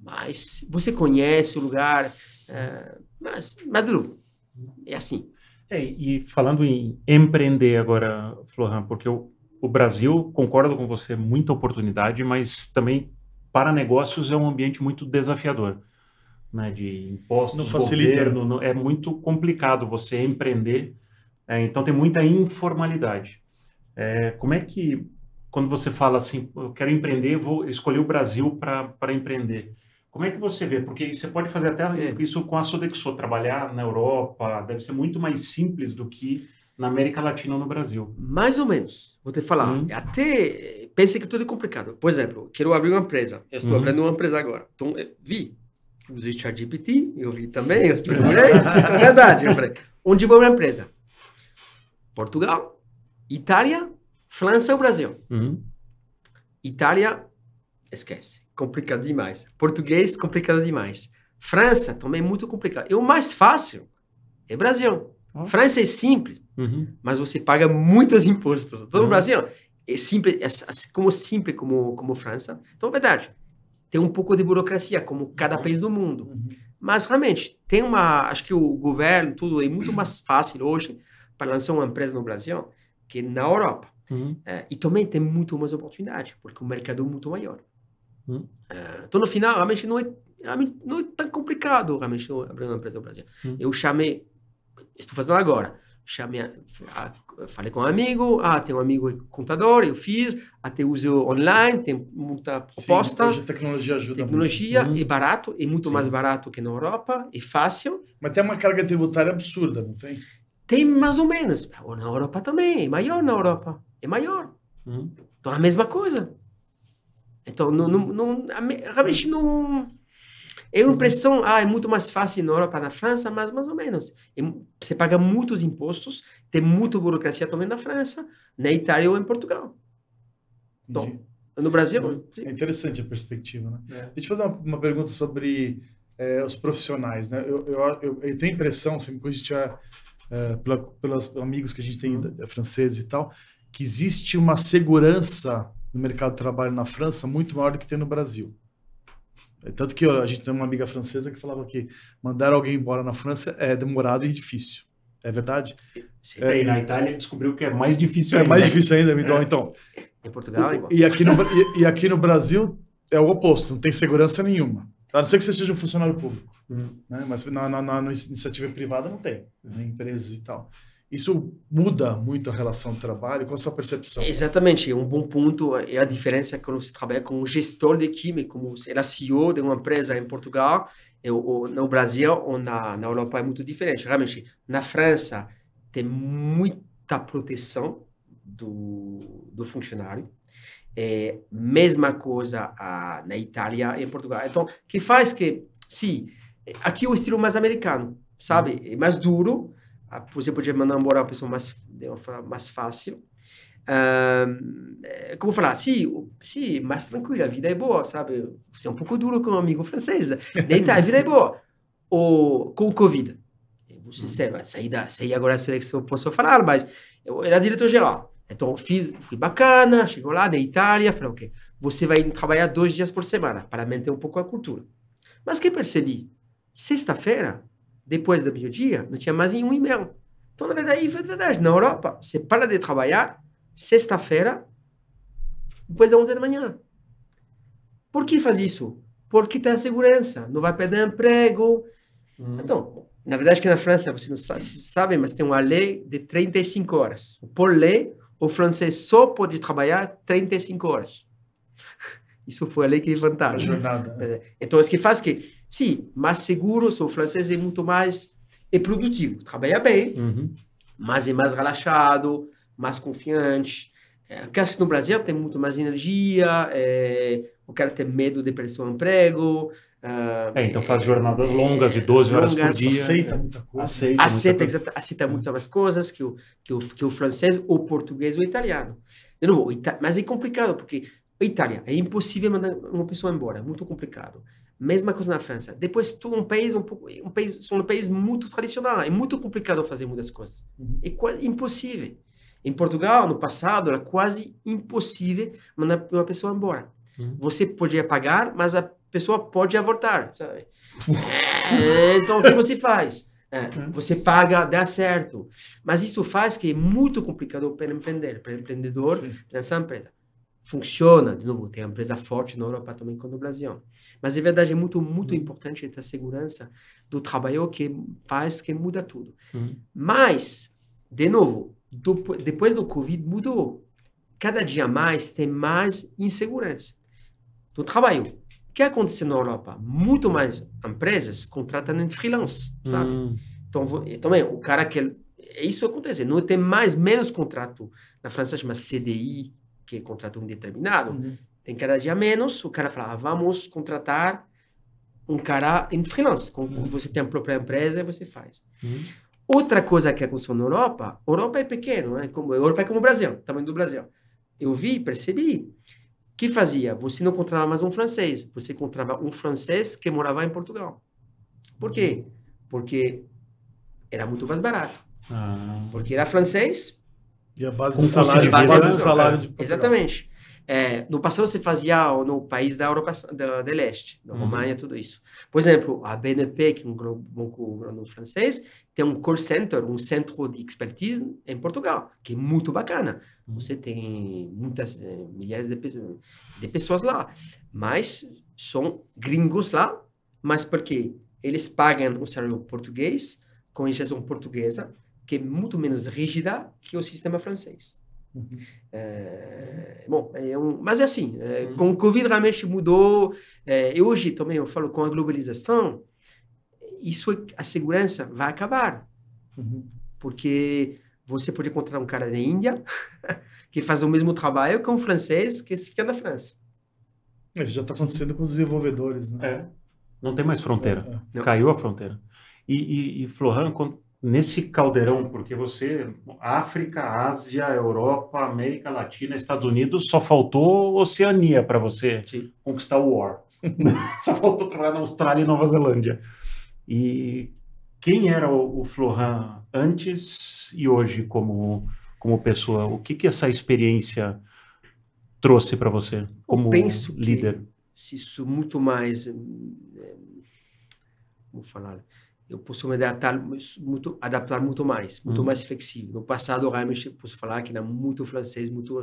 Mas você conhece o lugar, é, mas, mas é assim. É, e falando em empreender agora, Florent, porque o, o Brasil, concordo com você, muita oportunidade, mas também para negócios é um ambiente muito desafiador. Né, de impostos, não facilita. governo, não, é muito complicado você empreender, é, então tem muita informalidade. É, como é que quando você fala assim, eu quero empreender, vou escolher o Brasil para empreender. Como é que você vê? Porque você pode fazer até é. isso com a Sodexo, trabalhar na Europa, deve ser muito mais simples do que na América Latina ou no Brasil. Mais ou menos, vou te falar. Hum. Até pensei que tudo é complicado. Por exemplo, quero abrir uma empresa. Eu estou hum. abrindo uma empresa agora. Então, vi. Usei ChatGPT, eu vi também, eu procurei. é verdade, eu falei, onde vou abrir uma empresa? Portugal, Itália, França ou Brasil? Uhum. Itália, esquece. Complicado demais. Português, complicado demais. França, também muito complicado. E o mais fácil é Brasil. Oh. França é simples, uhum. mas você paga muitos impostos. Todo uhum. o Brasil é simples, é como simples como, como França. Então, é verdade. Tem um pouco de burocracia, como cada país do mundo. Uhum. Mas, realmente, tem uma... Acho que o governo, tudo é muito mais fácil hoje para lançar uma empresa no Brasil que na Europa. Uhum. É, e também tem muito mais oportunidade, porque o mercado é muito maior. Hum. Eh, então, no final, realmente não é, realmente não é tão complicado realmente abrir uma empresa no Brasil. Hum. Eu chamei, estou fazendo agora, chamei, a- a- falei com um amigo, ah, tem um amigo contador, eu fiz, até uso online, tem muita Sim, proposta, hoje a tecnologia ajuda tecnologia, Hum. é barato, é muito Sim. mais barato que na Europa, é fácil, muito. Mas tem uma carga tributária absurda, não tem? tem mais ou menos, ou na Europa também, é maior na Europa, é maior. Hum. Então, a mesma coisa. Então, não, não, não, realmente não... É uma impressão, ah, é muito mais fácil na Europa, na França, mas mais ou menos. É você paga muitos impostos, tem muita burocracia também na França, na Itália ou em Portugal. Entendi. No Brasil, sim. É interessante a perspectiva, né? É. Deixa eu fazer uma, uma pergunta sobre eh, os profissionais, né? Eu, eu, eu, eu tenho a impressão, se me corrigir, eh, pela, pelos amigos que a gente tem Uhum. franceses e tal, que existe uma segurança no mercado de trabalho na França muito maior do que tem no Brasil. É, Tanto que a gente tem uma amiga francesa que falava que mandar alguém embora na França é demorado e difícil. É verdade? Sim. É, e na Itália ele descobriu que é mais difícil É ainda. mais difícil ainda, então. então Em Portugal, é igual. e, aqui no, e, e aqui no Brasil é o oposto, não tem segurança nenhuma. A não ser que você seja um funcionário público. Hum. né? Mas na, na, na iniciativa privada não tem, né? empresas e tal. Isso muda muito a relação de trabalho. Qual a sua percepção? Exatamente, um bom ponto é a diferença quando você trabalha como gestor de equipe, como é CEO de uma empresa em Portugal, ou, no Brasil ou na, na Europa é muito diferente. Realmente, na França tem muita proteção do, do funcionário. É, mesma coisa ah, na Itália e em Portugal. Então, que faz que, sim, aqui é o estilo mais americano, sabe? É mais duro. Ah, Você pode mandar embora uma pessoa mais, de uma forma mais fácil. É, como falar, sim, sim, mais tranquila, a vida é boa, sabe? Você é um pouco duro com um amigo francês. *laughs* Itália, a vida é boa. O, com o Covid. Você sabe, sair, da, sair agora, sei que eu posso falar, mas eu era diretor-geral. Então, fiz, fui bacana, chegou lá na Itália, falei, ok, você vai trabalhar dois dias por semana para manter um pouco a cultura. Mas que percebi? Sexta-feira, depois do meio-dia, não tinha mais nenhum e-mail. Então, na verdade, é verdade. Na Europa, você para de trabalhar sexta-feira, depois das 11 da manhã. Por que faz isso? Porque tem a segurança, não vai perder emprego. Hum. Então, na verdade, que na França, você não sa- sabe, mas tem uma lei de 35 horas. Por lei, o francês só pode trabalhar 35 horas. *laughs* Isso foi a lei que A levantaram. jornada. né? Então, isso que faz que, sim, mais seguro, o francês é muito mais é produtivo, trabalha bem, Uhum. mas é mais relaxado, mais confiante. É, no Brasil tem muito mais energia, é, o cara tem medo de perder seu emprego. ah, É, então faz jornadas longas de 12 horas por longas, dia. Aceita muita coisa. Aceita. aceita, muita exata- aceita muito mais coisas que o, que, o, que o francês, o português ou o italiano. De novo, mas é complicado, porque a Itália é impossível mandar uma pessoa embora, é muito complicado. Mesma coisa na França. Depois, tu um país um pouco, um país, são um país muito tradicional, é muito complicado fazer muitas coisas. Uhum. É quase impossível. Em Portugal, no passado, era quase impossível mandar uma pessoa embora. Uhum. Você podia pagar, mas a pessoa pode avortar, sabe? É, então, o que você faz? É, você paga, dá certo. Mas isso faz que é muito complicado para empreender, para empreendedor, Sim. nessa empresa. Funciona, de novo, tem uma empresa forte na Europa também, como no Brasil. Mas, é verdade, é muito, muito importante ter a segurança do trabalho que faz que muda tudo. Uhum. Mas, de novo, do- depois do Covid mudou. Cada dia mais tem mais insegurança do trabalho. O que acontece na Europa? Muito mais empresas contratam em freelance, sabe? Hum. Então, e também, o cara que... Isso acontece. Não tem mais, menos contrato. Na França chama CDI, que é contrato indeterminado. Uhum. Tem cada dia menos. O cara fala, ah, vamos contratar um cara em freelance. Com, Você tem a própria empresa e você faz. Hum. Outra coisa que aconteceu na Europa, Europa é pequeno, né? Como, Europa é como o Brasil, tamanho do Brasil. Eu vi, percebi, que fazia? Você não contratava mais um francês, você contratava um francês que morava em Portugal. Por quê? Porque era muito mais barato. Ah. Porque era francês, E a base Com de salário, de a vida, base de né? salário de Portugal. exatamente. É, no passado se fazia no país da Europa da, da Leste, da Uhum. Románia, tudo isso. Por exemplo, a BNP, que é um banco grande francês, tem um call center, um centro de expertise em Portugal, que é muito bacana. Uhum. Você tem muitas, eh, milhares de, pessoas- de pessoas lá, mas são gringos lá, mas porque eles pagam o salário português com injeção portuguesa, que é muito menos rígida que o sistema francês. Uhum. É, bom, é um, mas é assim, é, Uhum. com o Covid realmente mudou. é, e hoje também eu falo com a globalização, isso é- a segurança vai acabar, Uhum. porque você pode encontrar um cara da Índia *laughs* que faz o mesmo trabalho que um francês que fica na França. Isso já está acontecendo com os desenvolvedores, né? É. Não tem mais fronteira. É, é. Caiu a fronteira. E, e, e Florent, quando- nesse caldeirão, porque você, África, Ásia, Europa, América Latina, Estados Unidos, só faltou Oceania para você Sim. conquistar o War. *laughs* só faltou trabalhar na Austrália e Nova Zelândia. E quem era o, o Florent antes e hoje como, como pessoa? O que, que essa experiência trouxe para você como penso que- líder? se isso muito mais hum, eh, como falar eu posso me adaptar muito adaptar muito mais muito Uhum. mais flexível no passado realmente posso falar que era muito francês muito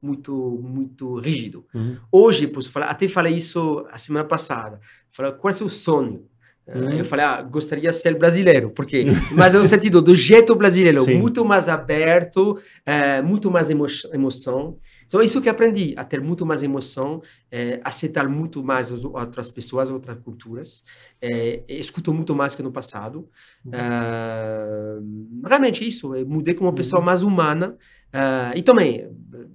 muito muito rígido Uhum. hoje posso falar até falei isso a semana passada falei qual é o seu sonho Eh, Uhum. Eu falei, ah, gostaria de ser brasileiro, porque, *laughs* mas no sentido do jeito brasileiro, Sim. muito mais aberto, eh, muito mais emo emoção. Então, isso que aprendi, a ter muito mais emoção, eh, aceitar muito mais as outras pessoas, outras culturas. Eh, escuto muito mais que no passado. Uhum. Eh, realmente isso, eu mudei como uma pessoa Uhum. mais humana. eh, e também,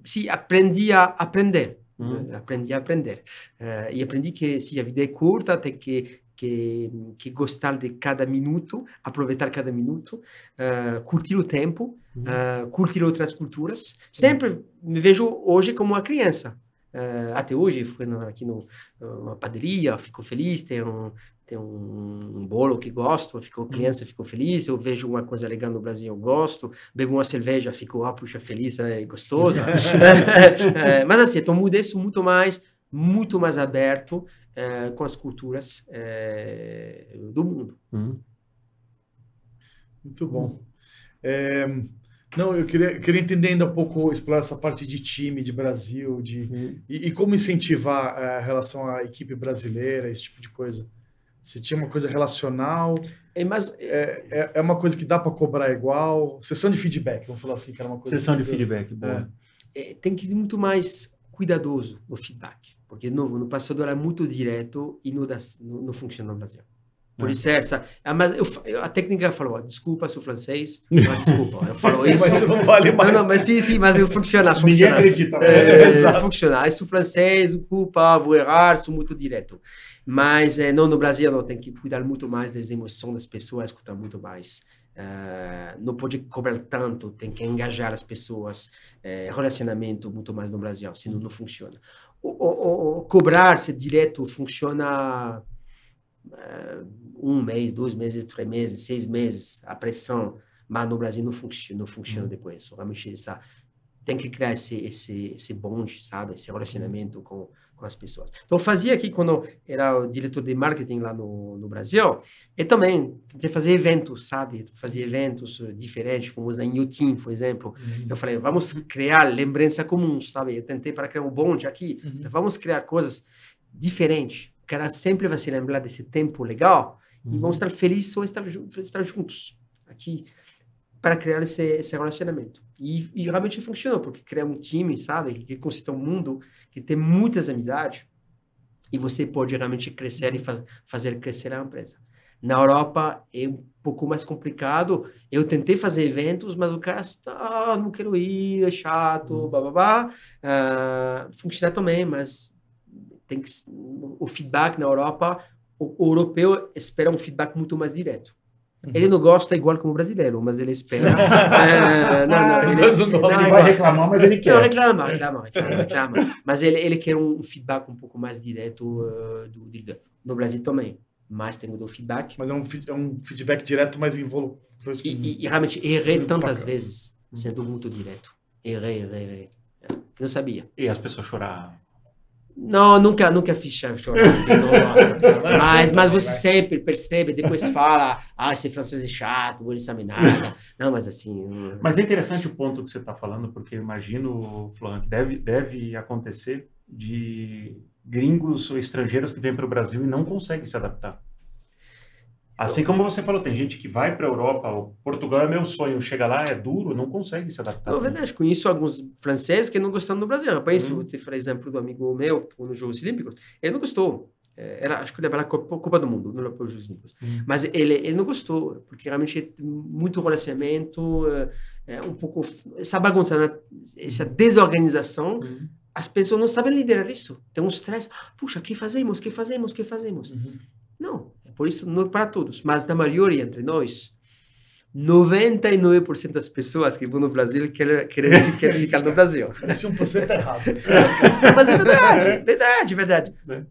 sim, aprendi a aprender. Uhum. Eh, Aprendi a aprender. Eh, e aprendi que se a vida é curta, tem que, que, que gostar de cada minuto, aproveitar cada minuto, eh, curtir o tempo, Uhum. eh, curtir outras culturas. Sempre me vejo hoje como uma criança. Eh, até hoje, fui aqui numa padaria, fico feliz, tem um, tem um, bolo que gosto, fico criança, fico feliz, eu vejo uma coisa legal no Brasil, eu gosto, bebo uma cerveja, fico, ah, puxa, feliz, é gostoso. Eh, *laughs* *laughs* mas assim, então mudei isso muito mais, muito mais aberto eh, com as culturas eh, do mundo. Uhum. Muito bom. É, não, eu queria, queria entender ainda um pouco, explorar essa parte de time, de Brasil, de, Uhum. e, e como incentivar a relação à equipe brasileira, esse tipo de coisa. Se tinha uma coisa relacional, É, mas é, é, é uma coisa que dá para cobrar igual. Sessão de feedback, vamos falar assim, que era uma coisa. Sessão de feedback, boa. é, tem que ser muito mais cuidadoso no feedback. Porque, de novo, no passado era muito direto e não, dá, não, não funciona no Brasil. Por É. isso, essa, ah, mas eu, a técnica falou, desculpa, sou francês, *laughs* não, desculpa, eu falo isso. Mas não vale mais. Não, não, mas sim, sim, mas eu funciona, Ninguém funciona. acredita. É, É, exato. funciona. Eu sou francês, desculpa, vou errar, sou muito direto. Mas eh, não, no Brasil não, tem que cuidar muito mais das emoções das pessoas, escutar muito mais. Eh, não pode cobrar tanto, tem que engajar as pessoas, eh, relacionamento muito mais no Brasil, senão não funciona. O, o, o- o cobrar ser direto funciona eh, um mês, dois meses, três meses, seis meses, a pressão, mas no Brasil não funciona, não funciona depois. Realmente essa tem que criar esse esse esse bonde, sabe, esse relacionamento com com as pessoas. Então fazia aqui quando era o diretor de marketing lá no, no Brasil, e também tentei fazer eventos, sabe, fazer eventos eh, diferentes, fomos na Inhotim, por exemplo. Uhum. Eu falei, vamos criar lembrança comum, sabe? Eu tentei para criar um bonde aqui, Uhum. vamos criar coisas diferentes. O cara sempre vai se lembrar desse tempo legal e Uhum. vamos estar felizes ou estar, estar juntos aqui para criar esse, esse relacionamento. E, e realmente funcionou, porque cria um time, sabe, que constita um mundo que tem muitas amizades e você pode realmente crescer e faz, fazer crescer a empresa. Na Europa é um pouco mais complicado. Eu tentei fazer eventos, mas o cara está, "Ah, não quero ir, é chato, Uhum. blá blá blá. Ah, funciona também, mas tem que o feedback na Europa, o, o europeu espera um feedback muito mais direto. Ele não gosta igual como o brasileiro, mas ele espera. *laughs* É, não, não, ele, Mas não gosta, não, Ele é vai reclamar, mas ele Não, quer. reclama, reclama, reclama, reclama. Mas ele, ele quer um feedback um pouco mais direto uh, do, do- no Brasil também. Mas tem o do feedback. Mas é um, é um feedback direto, mas involu... E, e, e realmente errei tantas bacana. vezes, sendo muito direto. Errei, errei, errei. que não sabia. E as pessoas choraram. Não, nunca, nunca fiz chorar, não. *laughs* Mas, mas você sempre percebe, depois fala, ah, esse francês é chato, ele sabe nada. Não, mas assim... Mas é interessante o ponto que você está falando, porque imagino, Florian, que deve, deve acontecer de gringos ou estrangeiros que vêm para o Brasil e não conseguem se adaptar. Assim como você falou, tem gente que vai para a Europa, o Portugal é meu sonho, chega lá, é duro, não consegue se adaptar. Não, é verdade, conheço alguns franceses que não gostam do Brasil. Eu conheço, Uhum. falar exemplo do amigo meu, nos Jogos Olímpicos, ele não gostou. Eh, Era, acho que ele era a Copa, Copa do Mundo, não era para os Jogos Olímpicos. Uhum. Mas ele, ele não gostou, porque realmente é muito relacionamento, eh, é um pouco essa bagunça, né? essa desorganização. Uhum. As pessoas não sabem liderar isso. Tem um stress. Puxa, o que fazemos? O que fazemos? O que fazemos? Uhum. Não, é por isso não é para todos, mas na maioria entre nós, 99% das pessoas que vão no Brasil querem, querem, querem ficar no Brasil. Esse 1% é errado. *laughs* Mas é verdade, verdade, verdade. É.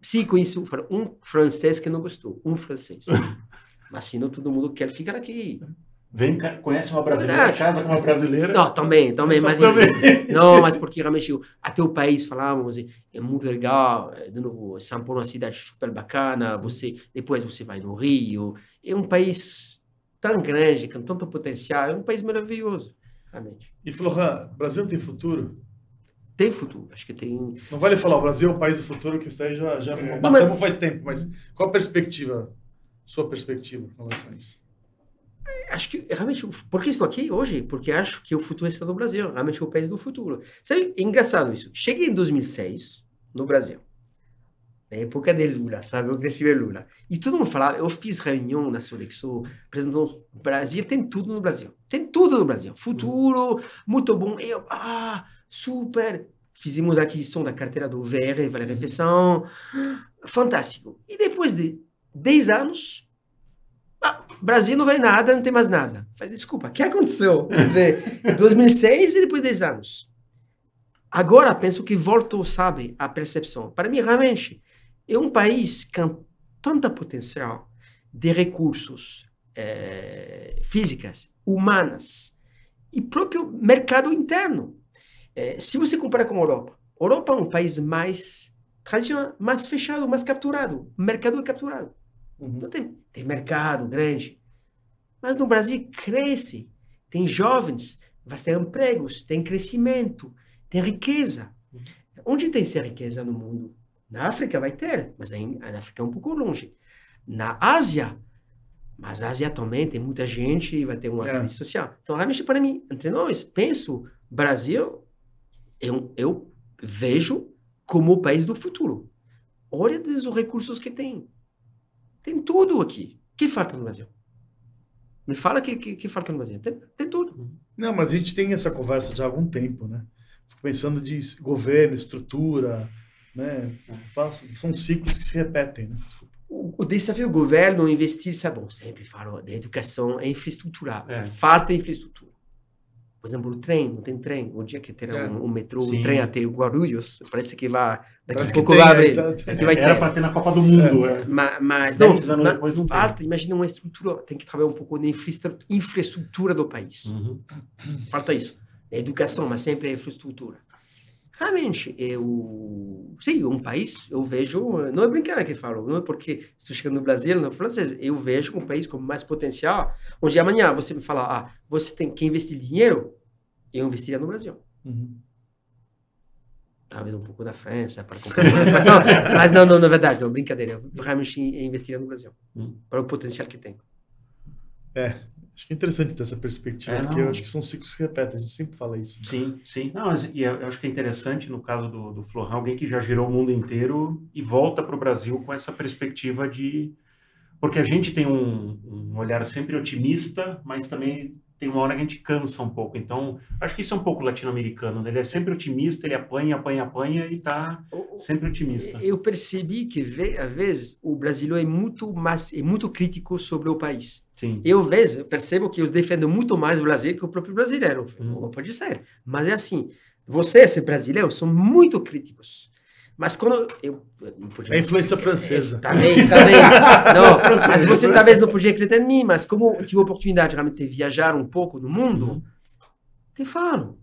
Sim, conheci um, fran- um francês que não gostou, um francês. *laughs* Mas se não todo mundo quer ficar aqui. Vem, cá, conhece uma brasileira, Verdade. casa com uma brasileira. Não, também, também, mas também. isso, *laughs* não, mas porque realmente até o país falamos é, é muito legal, é, de novo, São Paulo é uma cidade super bacana, você depois você vai no Rio, é um país tão grande, com tanto potencial, é um país maravilhoso, realmente. E Florian, o Brasil tem futuro? Tem futuro, acho que tem. Não vale falar, o Brasil é o país do futuro, que isso daí já, já É. matamos faz tempo, mas qual a perspectiva, sua perspectiva com relação a isso? Acho que realmente, por que estou aqui hoje? Porque acho que o futuro está no Brasil, realmente é o país do futuro. Sabe, é engraçado isso. Cheguei em 2006 no Brasil, na época de Lula, sabe? Eu cresci ver Lula. E todo mundo falava, eu fiz reunião na Sodexo, apresentando o Brasil, tem tudo no Brasil. Tem tudo no Brasil. Futuro, muito bom. Eu, ah, super. Fizemos a aquisição da carteira do VR, Vale Refeição. Fantástico. E depois de 10 anos, Brasil não vale nada, não tem mais nada. Falei, desculpa, o que aconteceu entre *laughs* 2006 e depois de 10 anos? Agora penso que voltou, sabe, a percepção. Para mim, realmente, é um país com tanta potencial de recursos eh, físicas, humanas e próprio mercado interno. Eh, se você comparar com a Europa, a Europa é um país mais tradicional, mais fechado, mais capturado. O mercado é capturado. Não tem, tem mercado grande. Mas no Brasil cresce. Tem jovens, vai ter empregos, tem crescimento, tem riqueza. Onde tem essa riqueza no mundo? Na África vai ter, mas em, na África é um pouco longe. Na Ásia, mas a Ásia também tem muita gente e vai ter uma É. crise social. Então, realmente, para mim, entre nós, penso, Brasil, eu, eu vejo como o país do futuro. Olha os recursos que tem. Tem tudo aqui. O que falta no Brasil? Me fala que, que, que falta no Brasil. Tem, tem tudo. Não, mas a gente tem essa conversa já há algum tempo, né? Fico pensando de governo, estrutura, né? São ciclos que se repetem, né? O, o desafio do governo é investir, sabe, bom, sempre falo da educação, é infraestrutura. É. Falta infraestrutura. Por exemplo, o trem, não tem trem. O dia que terá É. um, um metrô, Sim. um trem até o Guarulhos, parece que lá, daqui Parece a que pouco tem, vai abrir. Tá- Daqui vai Era para ter na Copa do Mundo. é. Ma- Mas, não, anos mas depois não tem. falta, imagina uma estrutura, tem que trabalhar um pouco na infraestru- infraestrutura do país. Uhum. Falta isso. É educação, mas sempre é infraestrutura. Realmente, eu. Sim, um país, eu vejo. Não é brincadeira que falo, não é porque estou chegando no Brasil, no francês. Eu vejo um país com mais potencial, onde amanhã você me fala, ah, você tem que investir dinheiro, eu investiria no Brasil. Uhum. Talvez um pouco da França, para comprar *laughs* mas não, não, na verdade, não, brincadeira. Eu realmente investiria no Brasil, Hum. para o potencial que tem. Acho que é interessante ter essa perspectiva, É, porque eu acho que são ciclos que se repetem, a gente sempre fala isso. né? Sim, sim. Não, mas, e eu eu acho que é interessante no caso do, do Florão, alguém que já girou o mundo inteiro e volta para o Brasil com essa perspectiva de. Porque a gente tem um, um olhar sempre otimista, mas também tem uma hora que a gente cansa um pouco. Então, acho que isso é um pouco latino-americano. né? Ele é sempre otimista, ele apanha, apanha, apanha e está sempre otimista. Eu percebi que, às vezes, o brasileiro é muito mais, é muito crítico sobre o país. Sim. Eu, vezes, percebo que eu defendo muito mais o Brasil que o próprio brasileiro. Hum. Não pode ser. Mas é assim, vocês, brasileiros, são muito críticos. Mas quando eu... eu É a influência francesa. Talvez, talvez. *laughs* Não, mas você talvez não podia acreditar em mim, mas como eu tive a oportunidade realmente de viajar um pouco no mundo, Uhum. te falo.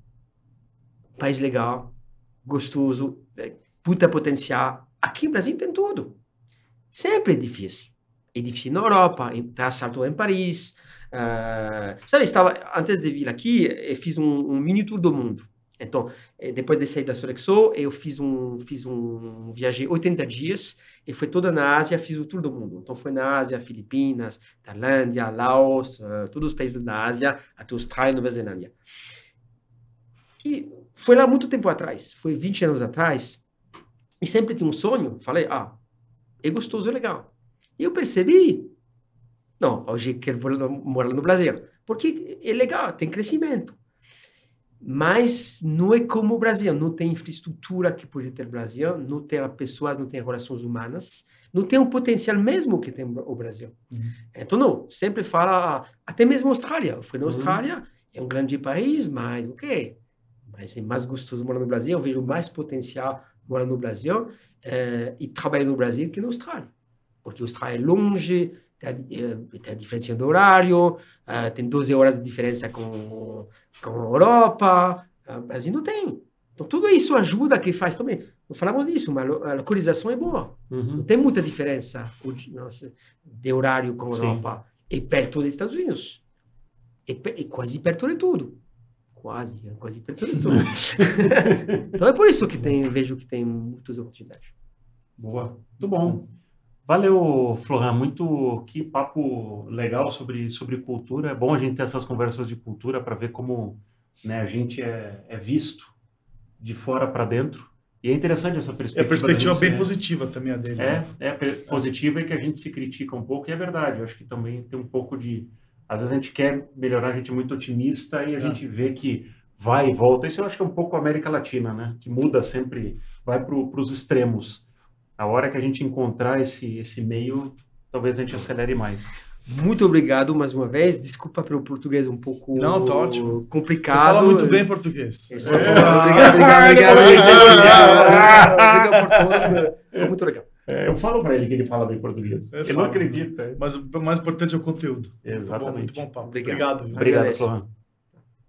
país legal, gostoso, é, puta potencial. Aqui no Brasil tem tudo. Sempre é difícil. Difícil na Europa, em- assalto em Paris. ah, sabe, estava, antes de vir aqui, eu fiz um, um mini tour do mundo. Então, depois de sair da Sorexo, eu fiz um, fiz um, viajei 80 dias e foi toda na Ásia, fiz o tour do mundo. Então, foi na Ásia, Filipinas, Tailândia, Laos, ah, todos os países da Ásia, até Austrália Nova Zelândia. E foi lá muito tempo atrás, foi 20 anos atrás, e sempre tinha um sonho. Falei, ah, é gostoso, é legal. E eu percebi, não, hoje quero morar no Brasil, porque é legal, tem crescimento. Mas não é como o Brasil, não tem infraestrutura que pode ter o Brasil, não tem pessoas, não tem relações humanas, não tem o potencial mesmo que tem o Brasil. Uhum. Então, não, sempre fala, até mesmo a Austrália. Eu fui na Uhum. Austrália, é um grande país, mas ok. Mas é mais gostoso morar no Brasil, eu vejo mais potencial morar no Brasil eh, e trabalhar no Brasil que na Austrália. Porque a Austrália é longe, tem a, eh, tem a diferença do horário, eh, tem 12 horas de diferença com, com a Europa, eh, o Brasil não tem. Então, tudo isso ajuda que faz também. Não falamos disso, mas a lo- a localização é boa. Não Uhum. tem muita diferença o de, horário com a. Europa. É perto dos Estados Unidos. É, é quase perto de tudo. Quase, é quase perto de tudo. *laughs* então é por isso que tem, vejo que tem muitas oportunidades. Boa, muito bom. Valeu, Florhan, muito que papo legal sobre, sobre cultura. É bom a gente ter essas conversas de cultura para ver como né, a gente é, é visto de fora para dentro. E é interessante essa É perspectiva. a perspectiva gente bem positiva também a dele. né? É, é per- positiva e que a gente se critica um pouco, e é verdade. Eu acho que também tem um pouco de. Às vezes a gente quer melhorar, a gente é muito otimista e a É. gente vê que vai e volta. Isso eu acho que é um pouco a América Latina, né? Que muda sempre, vai para os extremos. A hora que a gente encontrar esse, esse meio, talvez a gente acelere mais. Muito obrigado mais uma vez. Desculpa pelo português um pouco Não, tá ótimo. Você complicado. fala muito bem português. Falo- Obrigado, obrigado, *laughs* obrigado. Você deu oportunidade, foi- muito legal. É, eu falo para ele que ele fala bem português. Eu ele falo. não acredita. Mas o mais importante é o conteúdo. Muito bom, Exatamente. Muito bom papo. Obrigado. Obrigado. viu? Obrigado. Florhan.